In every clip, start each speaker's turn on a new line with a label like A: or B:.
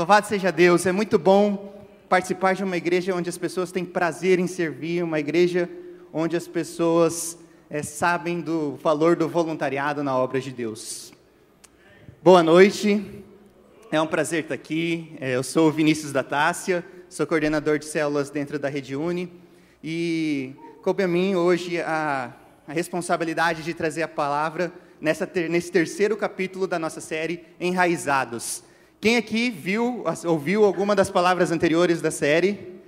A: Louvado seja Deus, é muito bom participar de uma igreja onde as pessoas têm prazer em servir, uma igreja onde as pessoas é, sabem do valor do voluntariado na obra de Deus. Boa noite, é um prazer estar aqui. É, eu sou o Vinícius da Tássia, sou coordenador de células dentro da Rede Uni e coube a mim hoje a, a responsabilidade de trazer a palavra nessa ter, nesse terceiro capítulo da nossa série Enraizados. Quem aqui viu, ouviu alguma das palavras anteriores da série?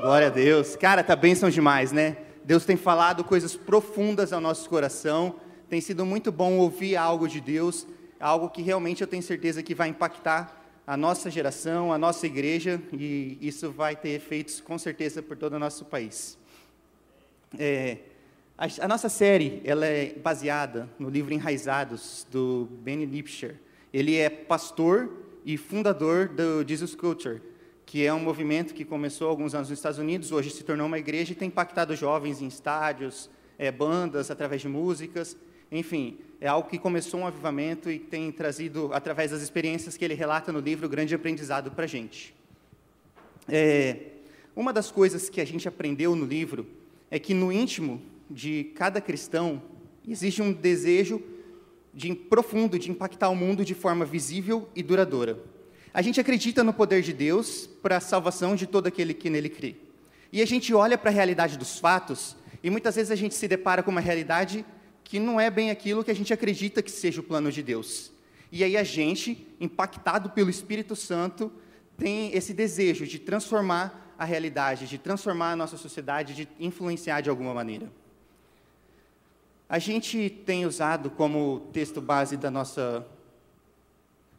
A: Glória a Deus. Cara, tá bênção demais, né? Deus tem falado coisas profundas ao nosso coração. Tem sido muito bom ouvir algo de Deus, algo que realmente eu tenho certeza que vai impactar a nossa geração, a nossa igreja, e isso vai ter efeitos com certeza por todo o nosso país. É, a, a, nossa série ela é baseada no livro Enraizados, do Benny Lipscher. Ele é pastor e fundador do Jesus Culture, que é um movimento que começou alguns anos nos Estados Unidos, hoje se tornou uma igreja e tem impactado jovens em estádios, é, bandas, através de músicas, enfim, é algo que começou um avivamento e tem trazido, através das experiências que ele relata no livro, grande aprendizado para a gente. É, uma das coisas que a gente aprendeu no livro é que no íntimo de cada cristão existe um desejo de profundo de impactar o mundo de forma visível e duradoura. A gente acredita no poder de Deus para a salvação de todo aquele que nele crê. E a gente olha para a realidade dos fatos e muitas vezes a gente se depara com uma realidade que não é bem aquilo que a gente acredita que seja o plano de Deus. E aí a gente, impactado pelo Espírito Santo, tem esse desejo de transformar a realidade, de transformar a nossa sociedade, de influenciar de alguma maneira. A gente tem usado como texto base da nossa,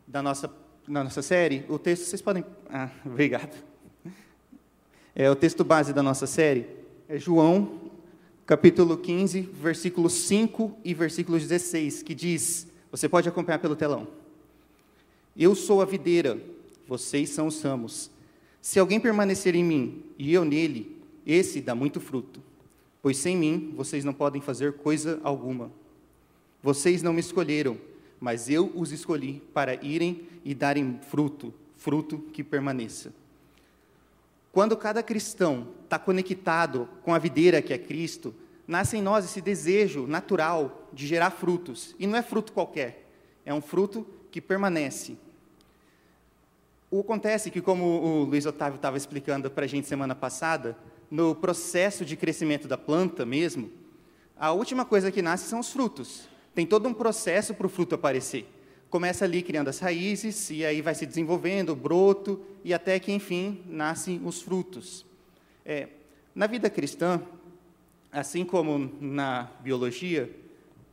A: da nossa, da nossa série, o texto, vocês podem, ah, obrigado. É, o texto base da nossa série é João, capítulo 15, versículos 5 e versículos 16, que diz, você pode acompanhar pelo telão. Eu sou a videira, vocês são os ramos. Se alguém permanecer em mim e eu nele, esse dá muito fruto pois sem mim vocês não podem fazer coisa alguma. Vocês não me escolheram, mas eu os escolhi para irem e darem fruto, fruto que permaneça. Quando cada cristão está conectado com a videira que é Cristo, nasce em nós esse desejo natural de gerar frutos. E não é fruto qualquer, é um fruto que permanece. O acontece que, como o Luiz Otávio estava explicando para a gente semana passada, no processo de crescimento da planta mesmo, a última coisa que nasce são os frutos. Tem todo um processo para o fruto aparecer. Começa ali criando as raízes, e aí vai se desenvolvendo, o broto, e até que, enfim, nascem os frutos. É, na vida cristã, assim como na biologia,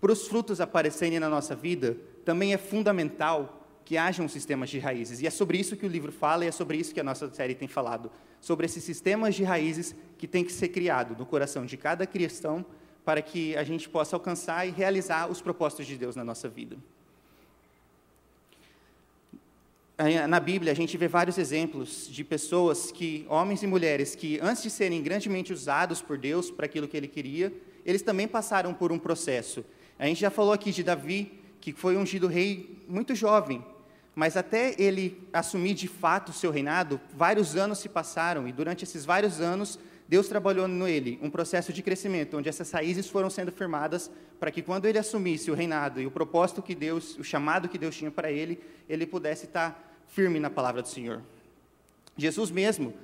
A: para os frutos aparecerem na nossa vida, também é fundamental que hajam sistemas de raízes. E é sobre isso que o livro fala e é sobre isso que a nossa série tem falado. Sobre esses sistemas de raízes que tem que ser criado no coração de cada cristão para que a gente possa alcançar e realizar os propósitos de Deus na nossa vida. Na Bíblia, a gente vê vários exemplos de pessoas que, homens e mulheres, que antes de serem grandemente usados por Deus para aquilo que Ele queria, eles também passaram por um processo. A gente já falou aqui de Davi, que foi ungido rei muito jovem, mas até ele assumir de fato o seu reinado, vários anos se passaram, e durante esses vários anos, Deus trabalhou nele um processo de crescimento, onde essas raízes foram sendo firmadas, para que quando ele assumisse o reinado e o propósito que Deus, o chamado que Deus tinha para ele, ele pudesse estar firme na palavra do Senhor. Jesus mesmo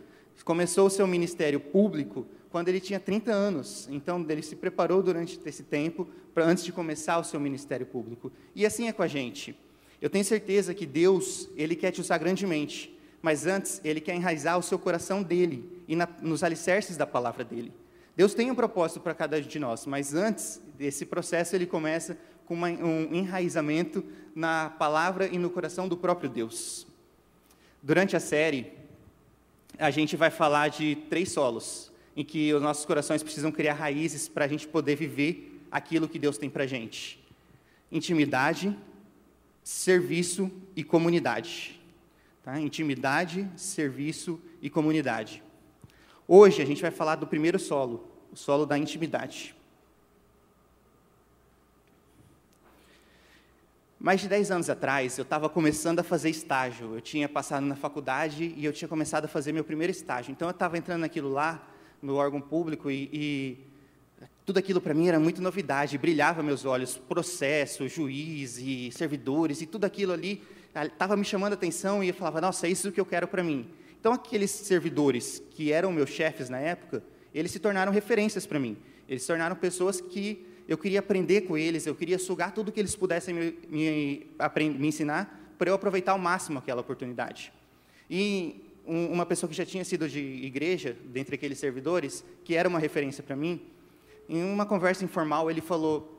A: começou o seu ministério público quando ele tinha 30 anos. Então, ele se preparou durante esse tempo, para antes de começar o seu ministério público. E assim é com a gente. Eu tenho certeza que Deus, Ele quer te usar grandemente, mas antes Ele quer enraizar o seu coração dele e na, nos alicerces da palavra dele. Deus tem um propósito para cada um de nós, mas antes desse processo ele começa com uma, um enraizamento na palavra e no coração do próprio Deus. Durante a série, a gente vai falar de três solos, em que os nossos corações precisam criar raízes para a gente poder viver aquilo que Deus tem para a gente: intimidade, serviço e comunidade. Tá? Intimidade, serviço e comunidade. Hoje a gente vai falar do primeiro solo, o solo da intimidade. Mais de 10 anos atrás, eu estava começando a fazer estágio. Eu tinha passado na faculdade e eu tinha começado a fazer meu primeiro estágio. Então, eu estava entrando naquilo lá, no órgão público, e, e tudo aquilo para mim era muito novidade, brilhava meus olhos, processo, juiz e servidores, e tudo aquilo ali estava me chamando a atenção e eu falava, nossa, é isso que eu quero para mim. Então, aqueles servidores que eram meus chefes na época, eles se tornaram referências para mim. Eles se tornaram pessoas que eu queria aprender com eles, eu queria sugar tudo que eles pudessem me, me, me ensinar para eu aproveitar ao máximo aquela oportunidade. E um, uma pessoa que já tinha sido de igreja, dentre aqueles servidores, que era uma referência para mim, em uma conversa informal, ele falou: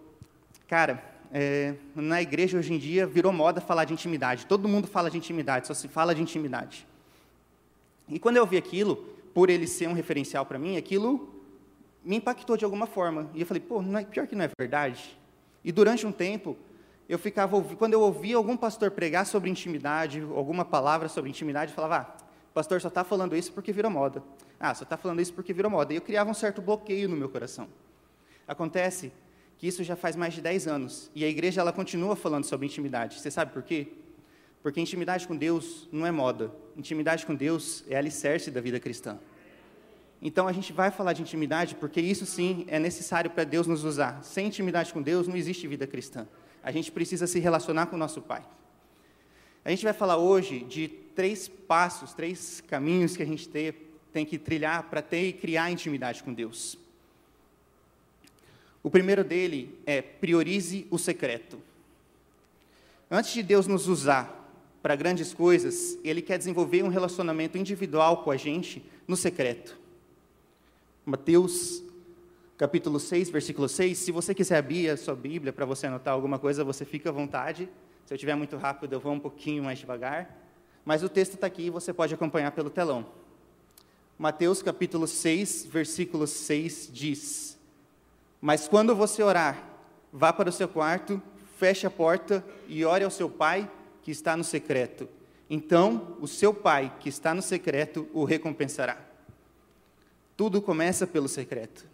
A: Cara, é, na igreja hoje em dia virou moda falar de intimidade. Todo mundo fala de intimidade, só se fala de intimidade. E quando eu ouvi aquilo, por ele ser um referencial para mim, aquilo me impactou de alguma forma. E eu falei, pô, é, pior que não é verdade. E durante um tempo, eu ficava, quando eu ouvia algum pastor pregar sobre intimidade, alguma palavra sobre intimidade, eu falava, ah, pastor só está falando isso porque virou moda. Ah, só está falando isso porque virou moda. E eu criava um certo bloqueio no meu coração. Acontece que isso já faz mais de 10 anos e a igreja ela continua falando sobre intimidade. Você sabe por quê? Porque intimidade com Deus não é moda. Intimidade com Deus é alicerce da vida cristã. Então a gente vai falar de intimidade porque isso sim é necessário para Deus nos usar. Sem intimidade com Deus não existe vida cristã. A gente precisa se relacionar com o nosso Pai. A gente vai falar hoje de três passos, três caminhos que a gente tem, tem que trilhar para ter e criar intimidade com Deus. O primeiro dele é priorize o secreto. Antes de Deus nos usar para grandes coisas, Ele quer desenvolver um relacionamento individual com a gente no secreto. Mateus capítulo 6, versículo 6. Se você quiser abrir a sua Bíblia para você anotar alguma coisa, você fica à vontade. Se eu estiver muito rápido, eu vou um pouquinho mais devagar. Mas o texto está aqui e você pode acompanhar pelo telão. Mateus capítulo 6, versículo 6 diz: mas quando você orar, vá para o seu quarto, feche a porta e ore ao seu pai que está no secreto. Então, o seu pai que está no secreto o recompensará. Tudo começa pelo secreto.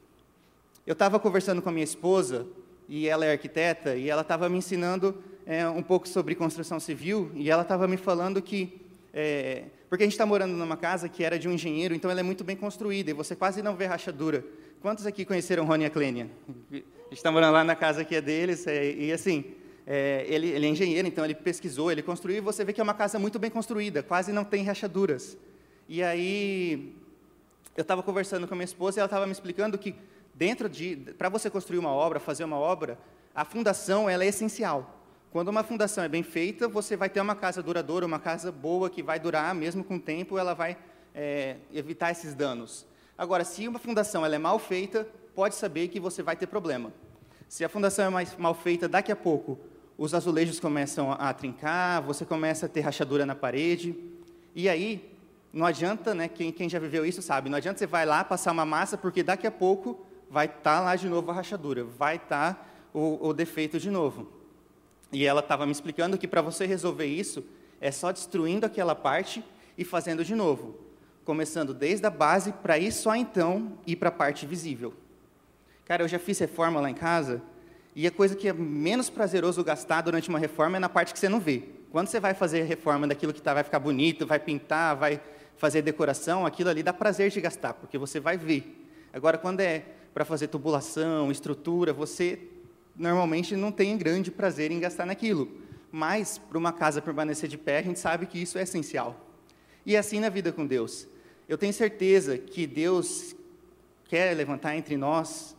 A: Eu estava conversando com a minha esposa, e ela é arquiteta, e ela estava me ensinando é, um pouco sobre construção civil, e ela estava me falando que. É, porque a gente está morando numa casa que era de um engenheiro, então ela é muito bem construída, e você quase não vê rachadura. Quantos aqui conheceram Rony e gente está morando lá na casa que é deles, é, e assim, é, ele, ele, é engenheiro, então ele pesquisou, ele construiu, e você vê que é uma casa muito bem construída, quase não tem rachaduras. E aí, eu estava conversando com a minha esposa e ela estava me explicando que dentro de, para você construir uma obra, fazer uma obra, a fundação ela é essencial. Quando uma fundação é bem feita, você vai ter uma casa duradoura, uma casa boa que vai durar, mesmo com o tempo, ela vai é, evitar esses danos. Agora, se uma fundação ela é mal feita, pode saber que você vai ter problema. Se a fundação é mais mal feita, daqui a pouco os azulejos começam a trincar, você começa a ter rachadura na parede, e aí não adianta, né, quem, quem já viveu isso sabe, não adianta você vai lá passar uma massa, porque daqui a pouco vai estar tá lá de novo a rachadura, vai estar tá o, o defeito de novo. E ela estava me explicando que para você resolver isso, é só destruindo aquela parte e fazendo de novo começando desde a base para ir só então ir para a parte visível. Cara, eu já fiz reforma lá em casa e a coisa que é menos prazeroso gastar durante uma reforma é na parte que você não vê. Quando você vai fazer a reforma daquilo que tá, vai ficar bonito, vai pintar, vai fazer decoração, aquilo ali dá prazer de gastar, porque você vai ver. Agora, quando é para fazer tubulação, estrutura, você normalmente não tem grande prazer em gastar naquilo. Mas, para uma casa permanecer de pé, a gente sabe que isso é essencial. E é assim na vida com Deus. Eu tenho certeza que Deus quer levantar entre nós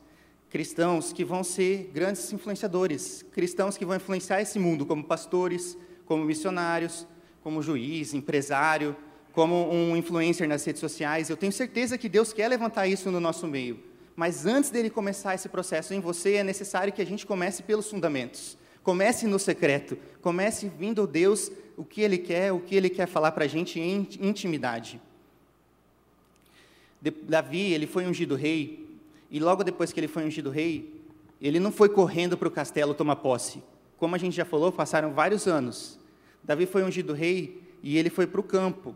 A: cristãos que vão ser grandes influenciadores, cristãos que vão influenciar esse mundo como pastores, como missionários, como juiz, empresário, como um influencer nas redes sociais. Eu tenho certeza que Deus quer levantar isso no nosso meio. Mas antes dele começar esse processo em você, é necessário que a gente comece pelos fundamentos. Comece no secreto. Comece vindo Deus o que Ele quer, o que Ele quer falar para a gente em intimidade. Davi, ele foi ungido rei, e logo depois que ele foi ungido rei, ele não foi correndo para o castelo tomar posse. Como a gente já falou, passaram vários anos. Davi foi ungido rei e ele foi para o campo.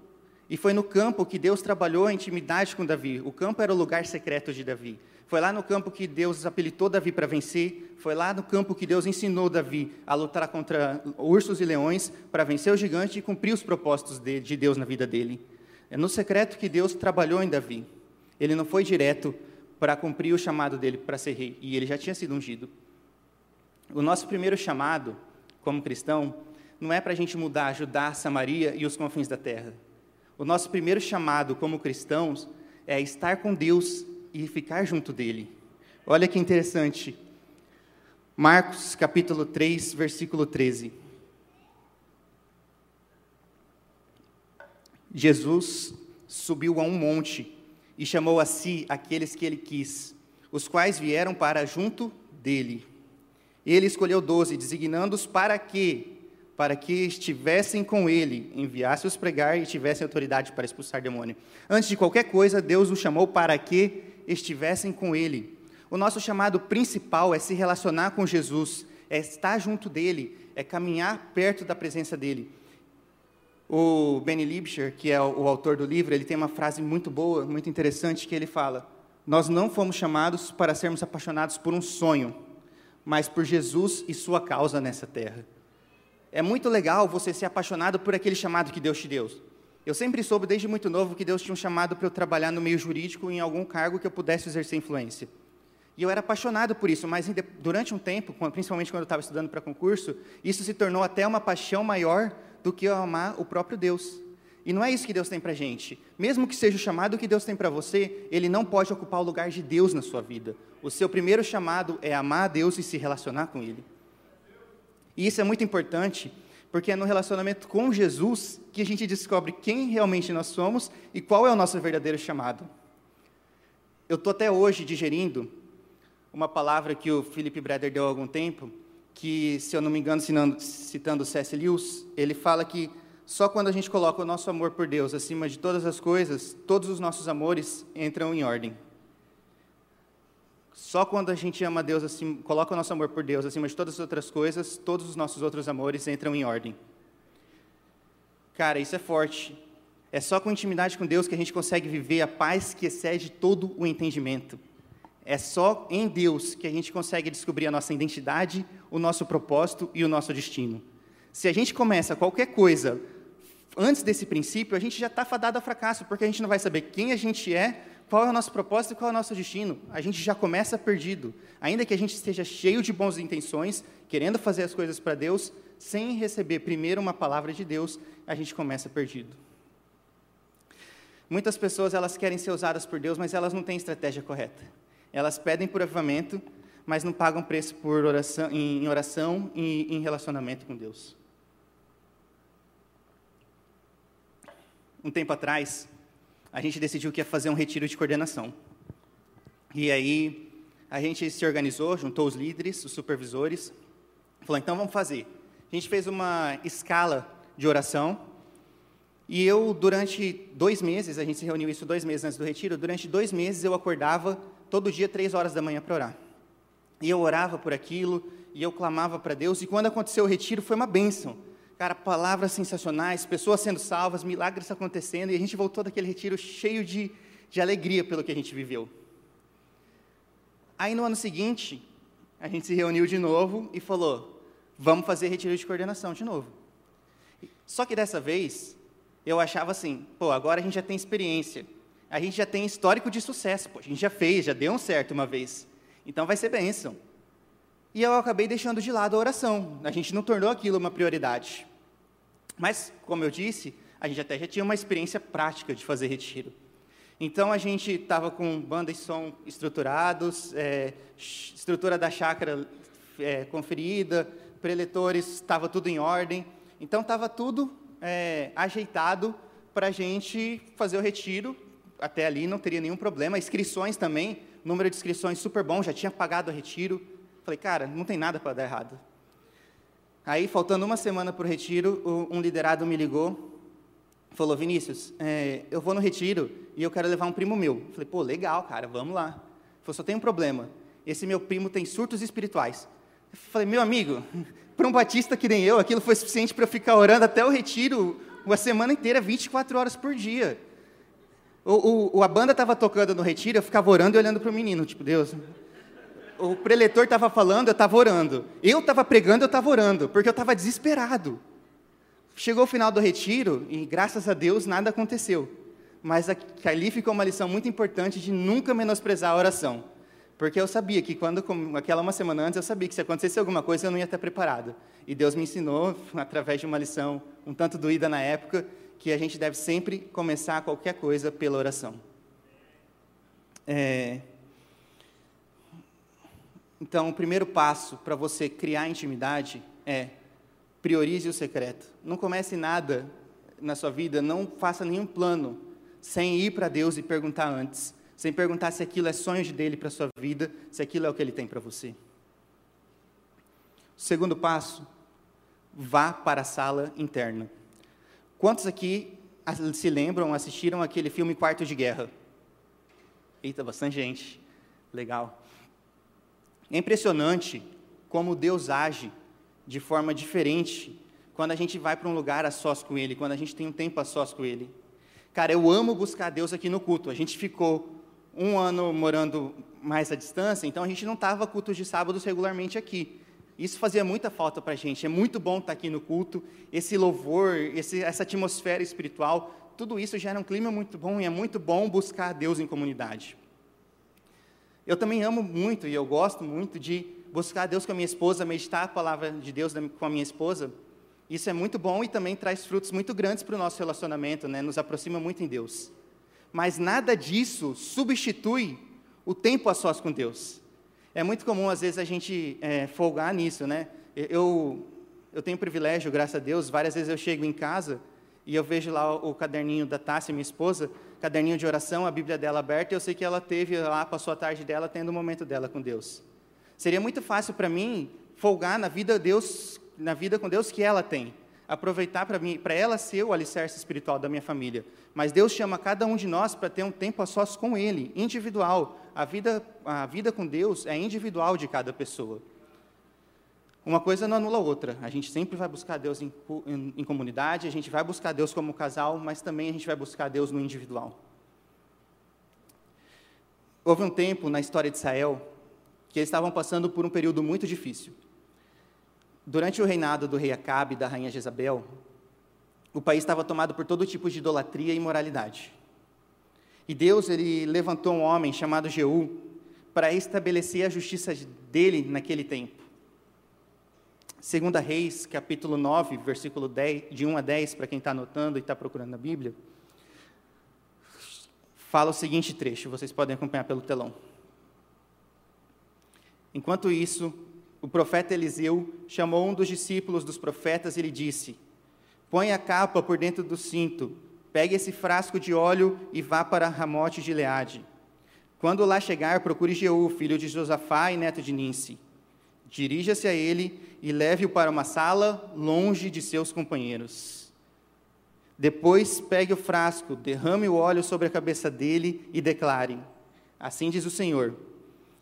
A: E foi no campo que Deus trabalhou a intimidade com Davi. O campo era o lugar secreto de Davi. Foi lá no campo que Deus habilitou Davi para vencer. Foi lá no campo que Deus ensinou Davi a lutar contra ursos e leões para vencer o gigante e cumprir os propósitos de Deus na vida dele. É no secreto que Deus trabalhou em Davi. Ele não foi direto para cumprir o chamado dele para ser rei, e ele já tinha sido ungido. O nosso primeiro chamado, como cristão, não é para a gente mudar Judá, Samaria e os confins da terra. O nosso primeiro chamado como cristãos é estar com Deus e ficar junto dele. Olha que interessante. Marcos capítulo 3, versículo 13. Jesus subiu a um monte e chamou a si aqueles que ele quis, os quais vieram para junto dele. Ele escolheu doze, designando-os para que para que estivessem com ele, enviasse-os pregar e tivessem autoridade para expulsar demônio. Antes de qualquer coisa, Deus os chamou para que estivessem com ele. O nosso chamado principal é se relacionar com Jesus, é estar junto dele, é caminhar perto da presença dele. O Benny Liebscher, que é o autor do livro, ele tem uma frase muito boa, muito interessante, que ele fala: Nós não fomos chamados para sermos apaixonados por um sonho, mas por Jesus e sua causa nessa terra. É muito legal você ser apaixonado por aquele chamado que Deus te deu. Eu sempre soube desde muito novo que Deus tinha um chamado para eu trabalhar no meio jurídico em algum cargo que eu pudesse exercer influência. E eu era apaixonado por isso, mas durante um tempo, principalmente quando eu estava estudando para concurso, isso se tornou até uma paixão maior do que amar o próprio Deus. E não é isso que Deus tem para gente. Mesmo que seja o chamado que Deus tem para você, ele não pode ocupar o lugar de Deus na sua vida. O seu primeiro chamado é amar a Deus e se relacionar com Ele. E isso é muito importante, porque é no relacionamento com Jesus que a gente descobre quem realmente nós somos e qual é o nosso verdadeiro chamado. Eu estou até hoje digerindo uma palavra que o Philip Breder deu há algum tempo, que, se eu não me engano, citando C.S. Lewis, ele fala que só quando a gente coloca o nosso amor por Deus acima de todas as coisas, todos os nossos amores entram em ordem. Só quando a gente ama Deus, assim, coloca o nosso amor por Deus acima de todas as outras coisas, todos os nossos outros amores entram em ordem. Cara, isso é forte. É só com intimidade com Deus que a gente consegue viver a paz que excede todo o entendimento. É só em Deus que a gente consegue descobrir a nossa identidade, o nosso propósito e o nosso destino. Se a gente começa qualquer coisa antes desse princípio, a gente já está fadado ao fracasso, porque a gente não vai saber quem a gente é, qual é o nosso propósito e qual é o nosso destino. A gente já começa perdido. Ainda que a gente esteja cheio de boas intenções, querendo fazer as coisas para Deus, sem receber primeiro uma palavra de Deus, a gente começa perdido. Muitas pessoas elas querem ser usadas por Deus, mas elas não têm estratégia correta. Elas pedem por avivamento, mas não pagam preço por oração, em oração e em relacionamento com Deus. Um tempo atrás, a gente decidiu que ia fazer um retiro de coordenação. E aí a gente se organizou, juntou os líderes, os supervisores, falou: então vamos fazer. A gente fez uma escala de oração. E eu, durante dois meses, a gente se reuniu isso dois meses antes do retiro, durante dois meses eu acordava todo dia, três horas da manhã, para orar. E eu orava por aquilo, e eu clamava para Deus, e quando aconteceu o retiro foi uma bênção. Cara, palavras sensacionais, pessoas sendo salvas, milagres acontecendo, e a gente voltou daquele retiro cheio de, de alegria pelo que a gente viveu. Aí no ano seguinte, a gente se reuniu de novo e falou: vamos fazer retiro de coordenação de novo. Só que dessa vez, eu achava assim: pô, agora a gente já tem experiência, a gente já tem histórico de sucesso, pô, a gente já fez, já deu um certo uma vez, então vai ser bênção. E eu acabei deixando de lado a oração. A gente não tornou aquilo uma prioridade. Mas, como eu disse, a gente até já tinha uma experiência prática de fazer retiro. Então a gente estava com banda e som estruturados, é, estrutura da chácara é, conferida, preletores, estava tudo em ordem. Então estava tudo é, ajeitado para a gente fazer o retiro. Até ali não teria nenhum problema. Inscrições também, número de inscrições super bom, já tinha pagado o retiro. Falei, cara, não tem nada para dar errado. Aí, faltando uma semana para o retiro, um liderado me ligou, falou, Vinícius, é, eu vou no retiro e eu quero levar um primo meu. Falei, pô, legal, cara, vamos lá. Falou, só tem um problema, esse meu primo tem surtos espirituais. Falei, meu amigo, para um batista que nem eu, aquilo foi suficiente para eu ficar orando até o retiro uma semana inteira, 24 horas por dia. O, o, a banda estava tocando no retiro, eu ficava orando e olhando para o menino, tipo, Deus. O preletor estava falando, eu estava orando. Eu estava pregando, eu estava orando, porque eu estava desesperado. Chegou o final do retiro e, graças a Deus, nada aconteceu. Mas ali ficou uma lição muito importante de nunca menosprezar a oração. Porque eu sabia que quando, aquela uma semana antes, eu sabia que se acontecesse alguma coisa, eu não ia estar preparado. E Deus me ensinou, através de uma lição um tanto doída na época, que a gente deve sempre começar qualquer coisa pela oração. É... Então, o primeiro passo para você criar intimidade é priorize o secreto. Não comece nada na sua vida, não faça nenhum plano sem ir para Deus e perguntar antes sem perguntar se aquilo é sonho dele para sua vida, se aquilo é o que ele tem para você. O segundo passo, vá para a sala interna. Quantos aqui se lembram, assistiram aquele filme Quarto de Guerra? Eita, bastante gente. Legal. É impressionante como Deus age de forma diferente quando a gente vai para um lugar a sós com Ele, quando a gente tem um tempo a sós com Ele. Cara, eu amo buscar Deus aqui no culto. A gente ficou um ano morando mais à distância, então a gente não estava cultos de sábados regularmente aqui. Isso fazia muita falta para a gente. É muito bom estar tá aqui no culto, esse louvor, esse, essa atmosfera espiritual, tudo isso gera um clima muito bom e é muito bom buscar Deus em comunidade. Eu também amo muito e eu gosto muito de buscar Deus com a minha esposa, meditar a palavra de Deus com a minha esposa. Isso é muito bom e também traz frutos muito grandes para o nosso relacionamento, né? nos aproxima muito em Deus mas nada disso substitui o tempo a sós com Deus. É muito comum, às vezes, a gente é, folgar nisso, né? Eu, eu tenho privilégio, graças a Deus, várias vezes eu chego em casa e eu vejo lá o, caderninho da Tássia, minha esposa, caderninho de oração, a Bíblia dela aberta, e eu sei que ela teve lá, passou a tarde dela, tendo o um momento dela com Deus. Seria muito fácil para mim folgar na vida Deus, na vida com Deus que ela tem aproveitar para mim, para ela ser o alicerce espiritual da minha família. Mas Deus chama cada um de nós para ter um tempo a sós com Ele, individual. A vida, a vida com Deus é individual de cada pessoa. Uma coisa não anula a outra. A gente sempre vai buscar Deus em, em, em comunidade, a gente vai buscar Deus como casal, mas também a gente vai buscar Deus no individual. Houve um tempo na história de Israel que eles estavam passando por um período muito difícil. Durante o reinado do rei Acabe e da rainha Jezabel, o país estava tomado por todo tipo de idolatria e imoralidade. E Deus ele levantou um homem chamado Jeú para estabelecer a justiça dele naquele tempo. Segunda Reis, capítulo 9, versículo 10, de 1 a 10, para quem está anotando e está procurando na Bíblia, fala o seguinte trecho, vocês podem acompanhar pelo telão. Enquanto isso, o profeta Eliseu chamou um dos discípulos dos profetas e lhe disse: Põe a capa por dentro do cinto, pegue esse frasco de óleo e vá para Ramote de Leade. Quando lá chegar, procure Jeú, filho de Josafá e neto de Ninsi. Dirija-se a ele e leve-o para uma sala longe de seus companheiros. Depois pegue o frasco, derrame o óleo sobre a cabeça dele e declare: Assim diz o Senhor: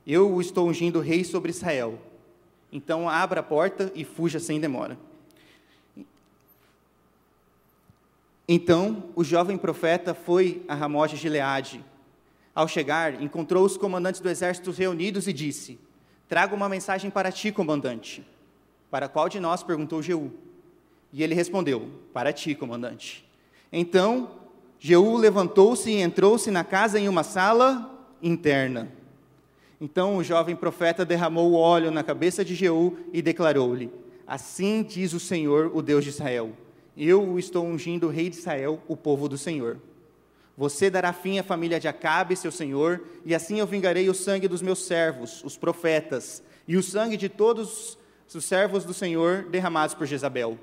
A: Eu o estou ungindo rei sobre Israel. Então abra a porta e fuja sem demora. Então o jovem profeta foi a Ramote de Gileade. Ao chegar, encontrou os comandantes do exército reunidos e disse: Trago uma mensagem para ti, comandante. Para qual de nós? perguntou Jeú. E ele respondeu: Para ti, comandante. Então Jeú levantou-se e entrou-se na casa em uma sala interna. Então o jovem profeta derramou o óleo na cabeça de Jeú e declarou-lhe: Assim diz o Senhor, o Deus de Israel: Eu o estou ungindo rei de Israel, o povo do Senhor. Você dará fim à família de Acabe, seu senhor, e assim eu vingarei o sangue dos meus servos, os profetas, e o sangue de todos os servos do Senhor derramados por Jezabel.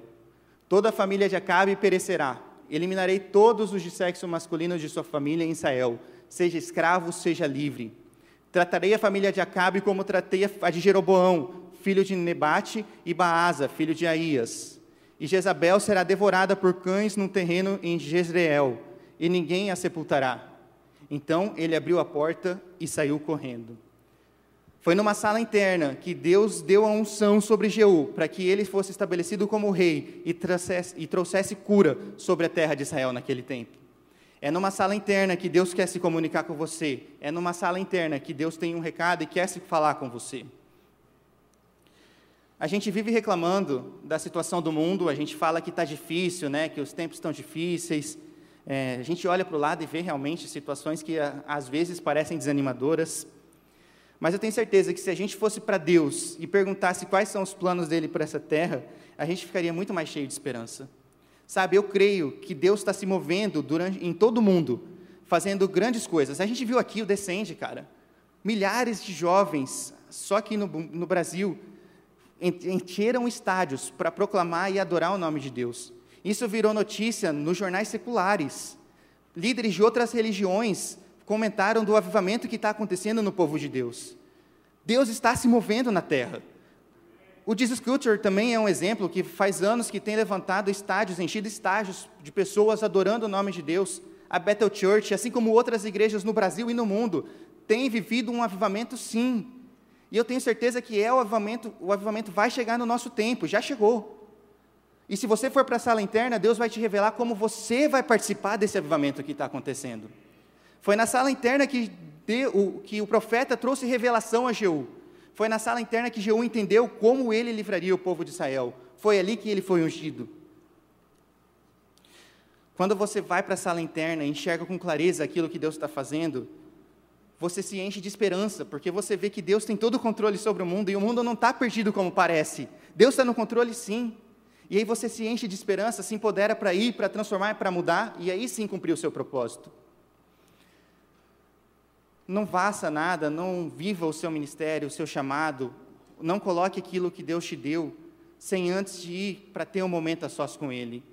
A: Toda a família de Acabe perecerá. Eliminarei todos os de sexo masculino de sua família em Israel, seja escravo, seja livre Tratarei a família de Acabe como tratei a de Jeroboão, filho de Nebate, e Baasa, filho de Aías. E Jezabel será devorada por cães num terreno em Jezreel, e ninguém a sepultará. Então ele abriu a porta e saiu correndo. Foi numa sala interna que Deus deu a unção sobre Jeú, para que ele fosse estabelecido como rei e trouxesse, e trouxesse cura sobre a terra de Israel naquele tempo. É numa sala interna que Deus quer se comunicar com você. É numa sala interna que Deus tem um recado e quer se falar com você. A gente vive reclamando da situação do mundo, a gente fala que está difícil, né, que os tempos estão difíceis. É, a gente olha para o lado e vê realmente situações que às vezes parecem desanimadoras. Mas eu tenho certeza que se a gente fosse para Deus e perguntasse quais são os planos dele para essa terra, a gente ficaria muito mais cheio de esperança. Sabe, eu creio que Deus está se movendo durante, em todo o mundo, fazendo grandes coisas. A gente viu aqui o Descende, cara. Milhares de jovens, só aqui no, no Brasil, encheram estádios para proclamar e adorar o nome de Deus. Isso virou notícia nos jornais seculares. Líderes de outras religiões comentaram do avivamento que está acontecendo no povo de Deus. Deus está se movendo na terra. O Jesus Culture também é um exemplo que faz anos que tem levantado estádios, enchido estádios de pessoas adorando o nome de Deus. A Bethel Church, assim como outras igrejas no Brasil e no mundo, tem vivido um avivamento sim. E eu tenho certeza que é o avivamento, o avivamento vai chegar no nosso tempo, já chegou. E se você for para a sala interna, Deus vai te revelar como você vai participar desse avivamento que está acontecendo. Foi na sala interna que, deu, que o profeta trouxe revelação a Jeú. Foi na sala interna que Jeú entendeu como ele livraria o povo de Israel. Foi ali que ele foi ungido. Quando você vai para a sala interna e enxerga com clareza aquilo que Deus está fazendo, você se enche de esperança, porque você vê que Deus tem todo o controle sobre o mundo e o mundo não está perdido como parece. Deus está no controle sim. E aí você se enche de esperança, se empodera para ir, para transformar, para mudar, e aí sim cumprir o seu propósito. Não faça nada, não viva o seu ministério, o seu chamado, não coloque aquilo que Deus te deu sem antes de ir para ter um momento a sós com Ele.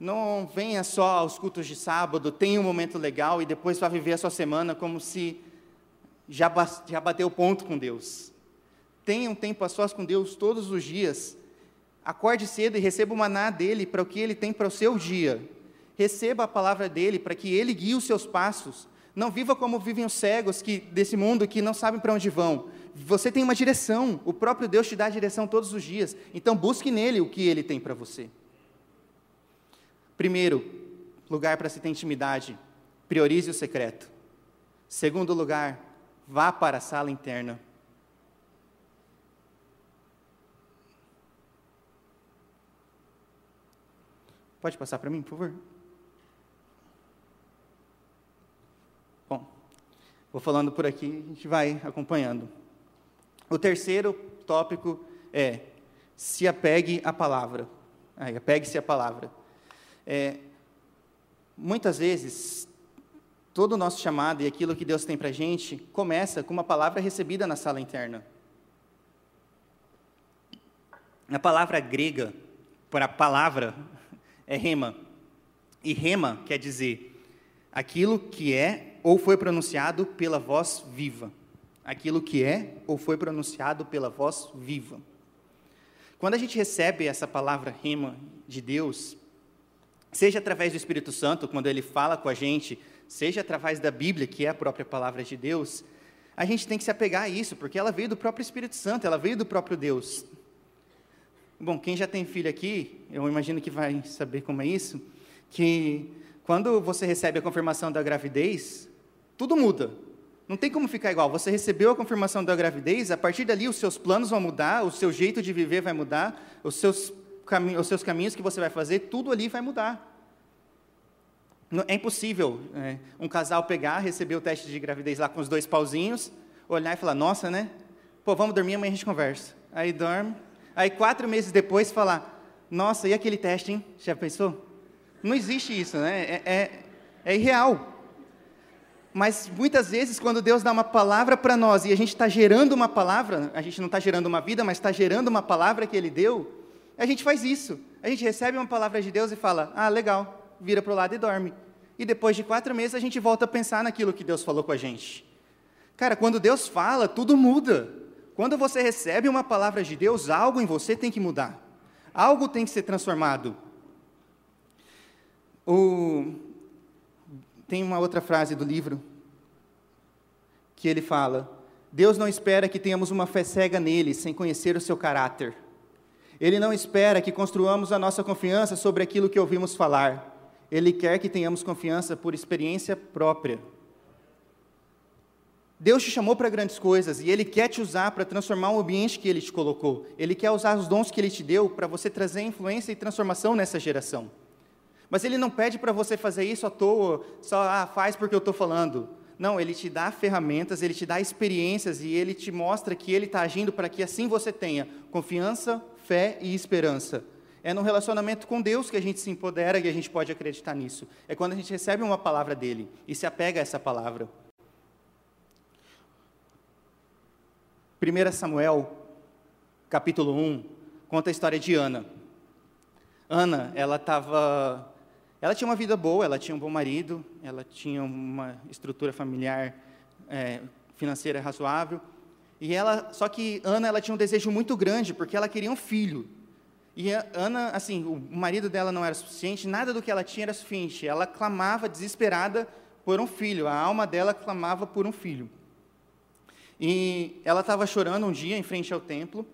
A: Não venha só aos cultos de sábado, tenha um momento legal e depois vá viver a sua semana como se já, já bateu ponto com Deus. Tenha um tempo a sós com Deus todos os dias. Acorde cedo e receba o maná dele para o que ele tem para o seu dia. Receba a palavra dele para que ele guie os seus passos. Não viva como vivem os cegos que, desse mundo que não sabem para onde vão. Você tem uma direção, o próprio Deus te dá a direção todos os dias. Então busque nele o que ele tem para você. Primeiro, lugar para se ter intimidade, priorize o secreto. Segundo lugar, vá para a sala interna. Pode passar para mim, por favor? Vou falando por aqui, a gente vai acompanhando. O terceiro tópico é se apegue à palavra. Apegue-se à palavra. É, muitas vezes, todo o nosso chamado e aquilo que Deus tem para a gente começa com uma palavra recebida na sala interna. A palavra grega para palavra é rema. E rema quer dizer aquilo que é ou foi pronunciado pela voz viva. Aquilo que é ou foi pronunciado pela voz viva. Quando a gente recebe essa palavra rima de Deus, seja através do Espírito Santo, quando ele fala com a gente, seja através da Bíblia, que é a própria palavra de Deus, a gente tem que se apegar a isso, porque ela veio do próprio Espírito Santo, ela veio do próprio Deus. Bom, quem já tem filho aqui, eu imagino que vai saber como é isso, que quando você recebe a confirmação da gravidez, tudo muda. Não tem como ficar igual. Você recebeu a confirmação da gravidez, a partir dali os seus planos vão mudar, o seu jeito de viver vai mudar, os seus, os seus caminhos que você vai fazer, tudo ali vai mudar. É impossível é, um casal pegar, receber o teste de gravidez lá com os dois pauzinhos, olhar e falar, nossa, né? Pô, vamos dormir, amanhã a gente conversa. Aí dorme. Aí quatro meses depois falar, nossa, e aquele teste, hein? Já pensou? Não existe isso, né? É, é, é irreal. Mas muitas vezes, quando Deus dá uma palavra para nós e a gente está gerando uma palavra, a gente não está gerando uma vida, mas está gerando uma palavra que Ele deu, a gente faz isso. A gente recebe uma palavra de Deus e fala: Ah, legal, vira para o lado e dorme. E depois de quatro meses, a gente volta a pensar naquilo que Deus falou com a gente. Cara, quando Deus fala, tudo muda. Quando você recebe uma palavra de Deus, algo em você tem que mudar. Algo tem que ser transformado. O, tem uma outra frase do livro que ele fala: Deus não espera que tenhamos uma fé cega nele, sem conhecer o seu caráter. Ele não espera que construamos a nossa confiança sobre aquilo que ouvimos falar. Ele quer que tenhamos confiança por experiência própria. Deus te chamou para grandes coisas e Ele quer te usar para transformar o ambiente que Ele te colocou. Ele quer usar os dons que Ele te deu para você trazer influência e transformação nessa geração. Mas Ele não pede para você fazer isso à toa, só ah, faz porque eu estou falando. Não, Ele te dá ferramentas, Ele te dá experiências e Ele te mostra que Ele está agindo para que assim você tenha confiança, fé e esperança. É no relacionamento com Deus que a gente se empodera e a gente pode acreditar nisso. É quando a gente recebe uma palavra dele e se apega a essa palavra. 1 Samuel, capítulo 1, conta a história de Ana. Ana, ela estava. Ela tinha uma vida boa, ela tinha um bom marido, ela tinha uma estrutura familiar é, financeira razoável. E ela, só que Ana, ela tinha um desejo muito grande, porque ela queria um filho. E Ana, assim, o marido dela não era suficiente, nada do que ela tinha era suficiente. Ela clamava desesperada por um filho, a alma dela clamava por um filho. E ela estava chorando um dia em frente ao templo,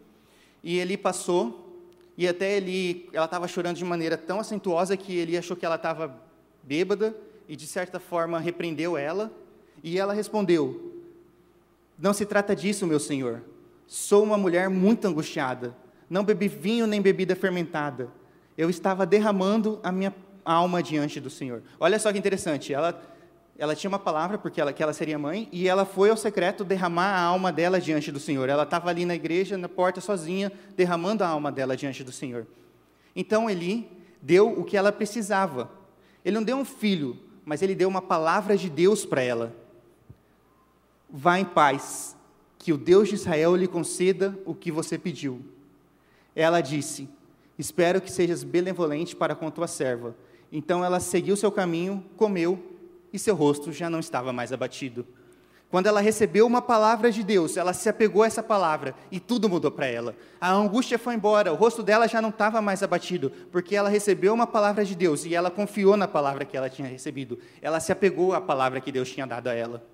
A: e ele passou, e até ele, ela estava chorando de maneira tão acentuosa que ele achou que ela estava bêbada, e de certa forma repreendeu ela, e ela respondeu: Não se trata disso, meu senhor. Sou uma mulher muito angustiada. Não bebi vinho nem bebida fermentada. Eu estava derramando a minha alma diante do Senhor. Olha só que interessante. Ela ela tinha uma palavra porque ela, que ela seria mãe, e ela foi ao secreto derramar a alma dela diante do Senhor. Ela estava ali na igreja, na porta sozinha, derramando a alma dela diante do Senhor. Então Eli deu o que ela precisava. Ele não deu um filho, mas ele deu uma palavra de Deus para ela. Vá em paz, que o Deus de Israel lhe conceda o que você pediu. Ela disse: Espero que sejas benevolente para com tua serva. Então ela seguiu seu caminho, comeu e seu rosto já não estava mais abatido. Quando ela recebeu uma palavra de Deus, ela se apegou a essa palavra e tudo mudou para ela. A angústia foi embora, o rosto dela já não estava mais abatido, porque ela recebeu uma palavra de Deus e ela confiou na palavra que ela tinha recebido. Ela se apegou à palavra que Deus tinha dado a ela.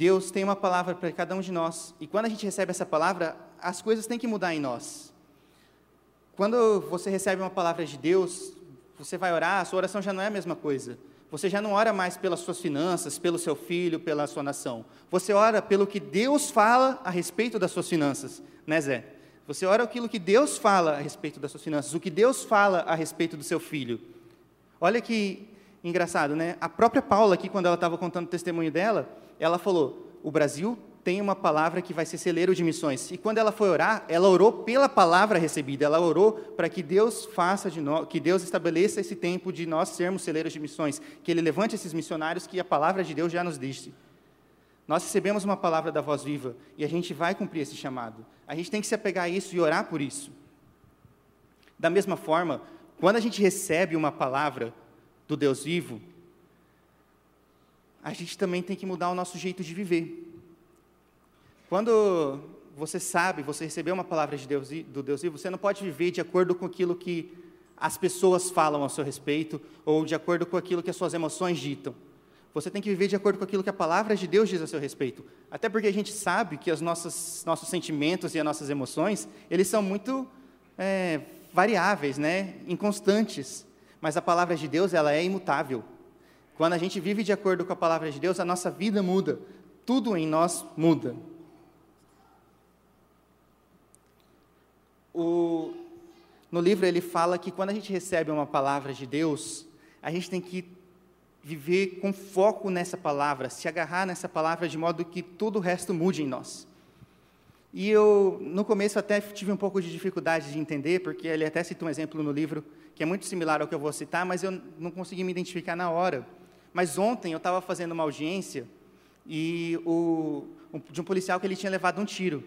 A: Deus tem uma palavra para cada um de nós, e quando a gente recebe essa palavra, as coisas têm que mudar em nós. Quando você recebe uma palavra de Deus, você vai orar, a sua oração já não é a mesma coisa. Você já não ora mais pelas suas finanças, pelo seu filho, pela sua nação. Você ora pelo que Deus fala a respeito das suas finanças, né, Zé? Você ora aquilo que Deus fala a respeito das suas finanças, o que Deus fala a respeito do seu filho. Olha que engraçado, né? A própria Paula, aqui, quando ela estava contando o testemunho dela, ela falou: o Brasil tem uma palavra que vai ser celeiro de missões. E quando ela foi orar, ela orou pela palavra recebida. Ela orou para que Deus faça de nós, que Deus estabeleça esse tempo de nós sermos celeiros de missões, que Ele levante esses missionários que a palavra de Deus já nos disse. Nós recebemos uma palavra da voz viva e a gente vai cumprir esse chamado. A gente tem que se apegar a isso e orar por isso. Da mesma forma, quando a gente recebe uma palavra do Deus vivo, a gente também tem que mudar o nosso jeito de viver. Quando você sabe, você recebeu uma palavra de Deus, do Deus você não pode viver de acordo com aquilo que as pessoas falam a seu respeito ou de acordo com aquilo que as suas emoções ditam. Você tem que viver de acordo com aquilo que a palavra de Deus diz a seu respeito. Até porque a gente sabe que os nossos, nossos sentimentos e as nossas emoções, eles são muito é, variáveis, né? inconstantes. Mas a palavra de Deus, ela é imutável. Quando a gente vive de acordo com a palavra de Deus, a nossa vida muda. Tudo em nós muda. o, no livro ele fala que quando a gente recebe uma palavra de Deus, a gente tem que viver com foco nessa palavra, se agarrar nessa palavra de modo que todo o resto mude em nós. E eu, no começo, até tive um pouco de dificuldade de entender, porque ele até cita um exemplo no livro que é muito similar ao que eu vou citar, mas eu não consegui me identificar na hora. Mas ontem eu estava fazendo uma audiência e o, de um policial que ele tinha levado um tiro.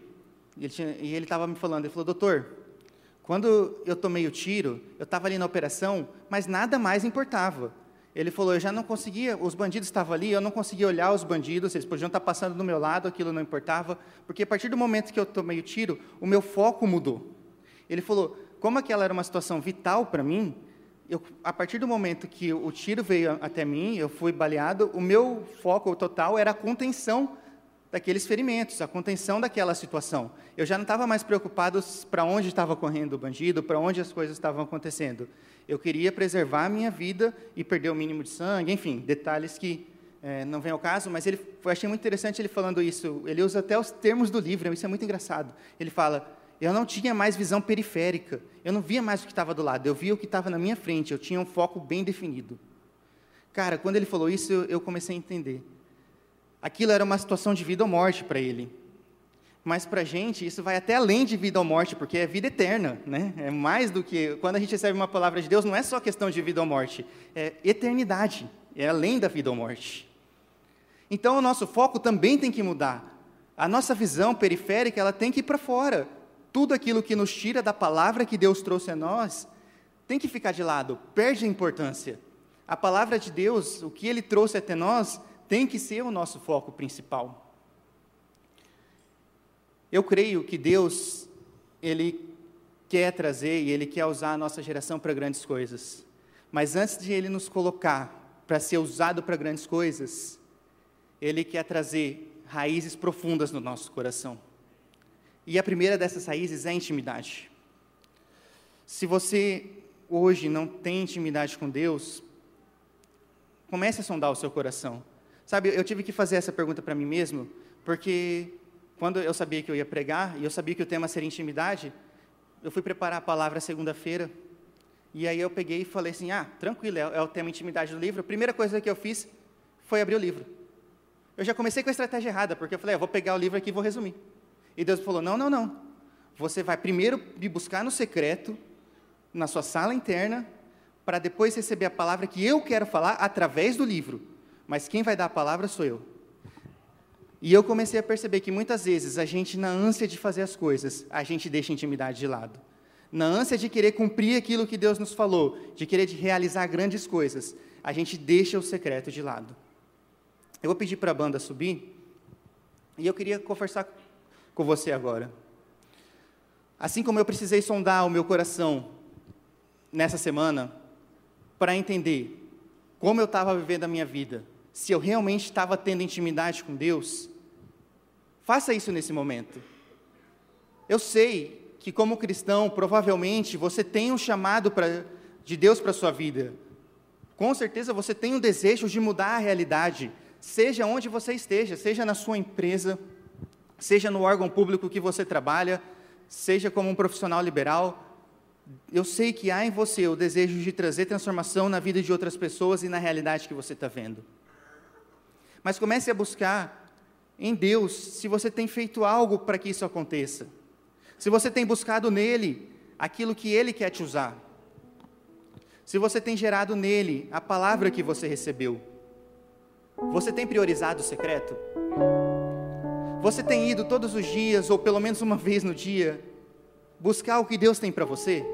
A: E ele estava me falando, ele falou, doutor, quando eu tomei o tiro, eu estava ali na operação, mas nada mais importava. Ele falou, eu já não conseguia, os bandidos estavam ali, eu não conseguia olhar os bandidos, eles podiam estar passando do meu lado, aquilo não importava, porque a partir do momento que eu tomei o tiro, o meu foco mudou. Ele falou, como aquela era uma situação vital para mim, eu, a partir do momento que o tiro veio até mim, eu fui baleado, o meu foco total era a contenção daqueles ferimentos, a contenção daquela situação. Eu já não estava mais preocupado para onde estava correndo o bandido, para onde as coisas estavam acontecendo. Eu queria preservar a minha vida e perder o mínimo de sangue, enfim, detalhes que é, não vem ao caso, mas ele, eu achei muito interessante ele falando isso. Ele usa até os termos do livro, isso é muito engraçado. Ele fala: Eu não tinha mais visão periférica, eu não via mais o que estava do lado, eu via o que estava na minha frente, eu tinha um foco bem definido. Cara, quando ele falou isso, eu, eu comecei a entender. Aquilo era uma situação de vida ou morte para ele. Mas para a gente, isso vai até além de vida ou morte, porque é vida eterna. Né? É mais do que. Quando a gente recebe uma palavra de Deus, não é só questão de vida ou morte, é eternidade. É além da vida ou morte. Então, o nosso foco também tem que mudar. A nossa visão periférica ela tem que ir para fora. Tudo aquilo que nos tira da palavra que Deus trouxe a nós tem que ficar de lado, perde a importância. A palavra de Deus, o que Ele trouxe até nós, tem que ser o nosso foco principal. Eu creio que Deus, Ele quer trazer e Ele quer usar a nossa geração para grandes coisas. Mas antes de Ele nos colocar para ser usado para grandes coisas, Ele quer trazer raízes profundas no nosso coração. E a primeira dessas raízes é a intimidade. Se você hoje não tem intimidade com Deus, comece a sondar o seu coração. Sabe, eu tive que fazer essa pergunta para mim mesmo, porque quando eu sabia que eu ia pregar, e eu sabia que o tema seria intimidade, eu fui preparar a palavra segunda-feira, e aí eu peguei e falei assim, ah, tranquilo, é, é o tema intimidade do livro. A primeira coisa que eu fiz foi abrir o livro. Eu já comecei com a estratégia errada, porque eu falei, ah, vou pegar o livro aqui e vou resumir. E Deus falou, não, não, não. Você vai primeiro me buscar no secreto, na sua sala interna, para depois receber a palavra que eu quero falar através do livro mas quem vai dar a palavra sou eu. E eu comecei a perceber que muitas vezes a gente, na ânsia de fazer as coisas, a gente deixa a intimidade de lado. Na ânsia de querer cumprir aquilo que Deus nos falou, de querer de realizar grandes coisas, a gente deixa o secreto de lado. Eu vou pedir para a banda subir, e eu queria conversar com você agora. Assim como eu precisei sondar o meu coração nessa semana, para entender como eu estava vivendo a minha vida, se eu realmente estava tendo intimidade com Deus, faça isso nesse momento. Eu sei que, como cristão, provavelmente você tem um chamado pra, de Deus para a sua vida. Com certeza você tem um desejo de mudar a realidade, seja onde você esteja, seja na sua empresa, seja no órgão público que você trabalha, seja como um profissional liberal, eu sei que há em você o desejo de trazer transformação na vida de outras pessoas e na realidade que você está vendo. Mas comece a buscar em Deus se você tem feito algo para que isso aconteça. Se você tem buscado nele aquilo que ele quer te usar. Se você tem gerado nele a palavra que você recebeu. Você tem priorizado o secreto? Você tem ido todos os dias, ou pelo menos uma vez no dia, buscar o que Deus tem para você?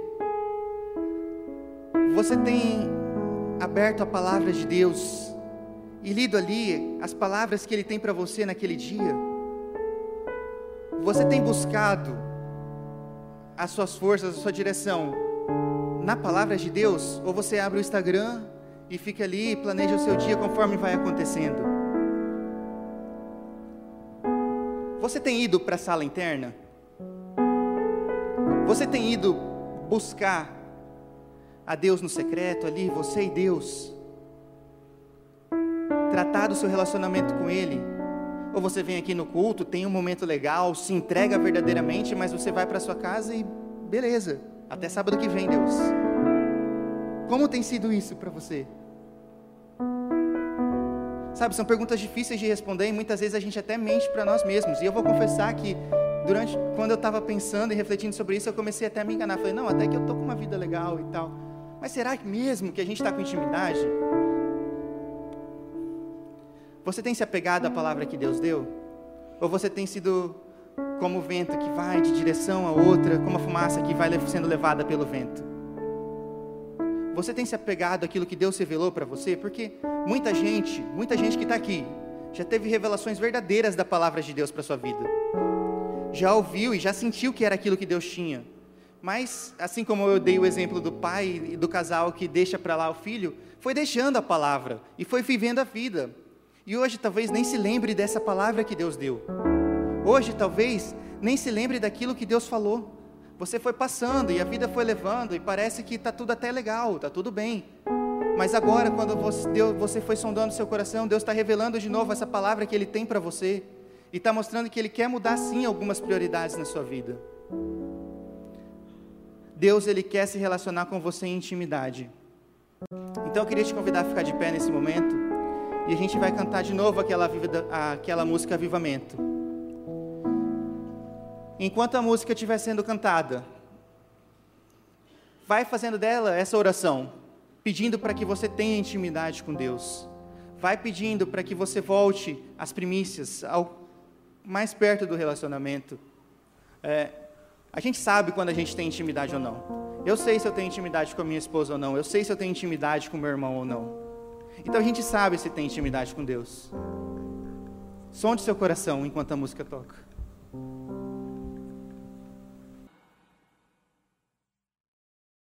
A: Você tem aberto a palavra de Deus e lido ali as palavras que Ele tem para você naquele dia? Você tem buscado as suas forças, a sua direção na palavra de Deus? Ou você abre o Instagram e fica ali e planeja o seu dia conforme vai acontecendo? Você tem ido para a sala interna? Você tem ido buscar a Deus no secreto ali, você e Deus? tratar o seu relacionamento com Ele. Ou você vem aqui no culto, tem um momento legal, se entrega verdadeiramente, mas você vai para sua casa e beleza, até sábado que vem, Deus. Como tem sido isso para você? Sabe, são perguntas difíceis de responder e muitas vezes a gente até mente para nós mesmos. E eu vou confessar que durante quando eu estava pensando e refletindo sobre isso, eu comecei até a me enganar. Falei, não, até que eu tô com uma vida legal e tal. Mas será mesmo que a gente está com intimidade? Você tem se apegado à palavra que Deus deu? Ou você tem sido como o vento que vai de direção a outra, como a fumaça que vai sendo levada pelo vento? Você tem se apegado àquilo que Deus revelou para você? Porque muita gente, muita gente que está aqui, já teve revelações verdadeiras da palavra de Deus para sua vida. Já ouviu e já sentiu que era aquilo que Deus tinha. Mas, assim como eu dei o exemplo do pai e do casal que deixa para lá o filho, foi deixando a palavra e foi vivendo a vida. E hoje talvez nem se lembre dessa palavra que Deus deu. Hoje talvez nem se lembre daquilo que Deus falou. Você foi passando e a vida foi levando e parece que está tudo até legal, está tudo bem. Mas agora, quando você, Deus, você foi sondando seu coração, Deus está revelando de novo essa palavra que Ele tem para você e está mostrando que Ele quer mudar sim algumas prioridades na sua vida. Deus ele quer se relacionar com você em intimidade. Então eu queria te convidar a ficar de pé nesse momento e a gente vai cantar de novo aquela, aquela música Avivamento. Enquanto a música estiver sendo cantada, vai fazendo dela essa oração, pedindo para que você tenha intimidade com Deus. Vai pedindo para que você volte às primícias, ao mais perto do relacionamento. É, a gente sabe quando a gente tem intimidade ou não. Eu sei se eu tenho intimidade com a minha esposa ou não. Eu sei se eu tenho intimidade com meu irmão ou não. Então a gente sabe se tem intimidade com Deus. Sonde seu coração enquanto a música toca.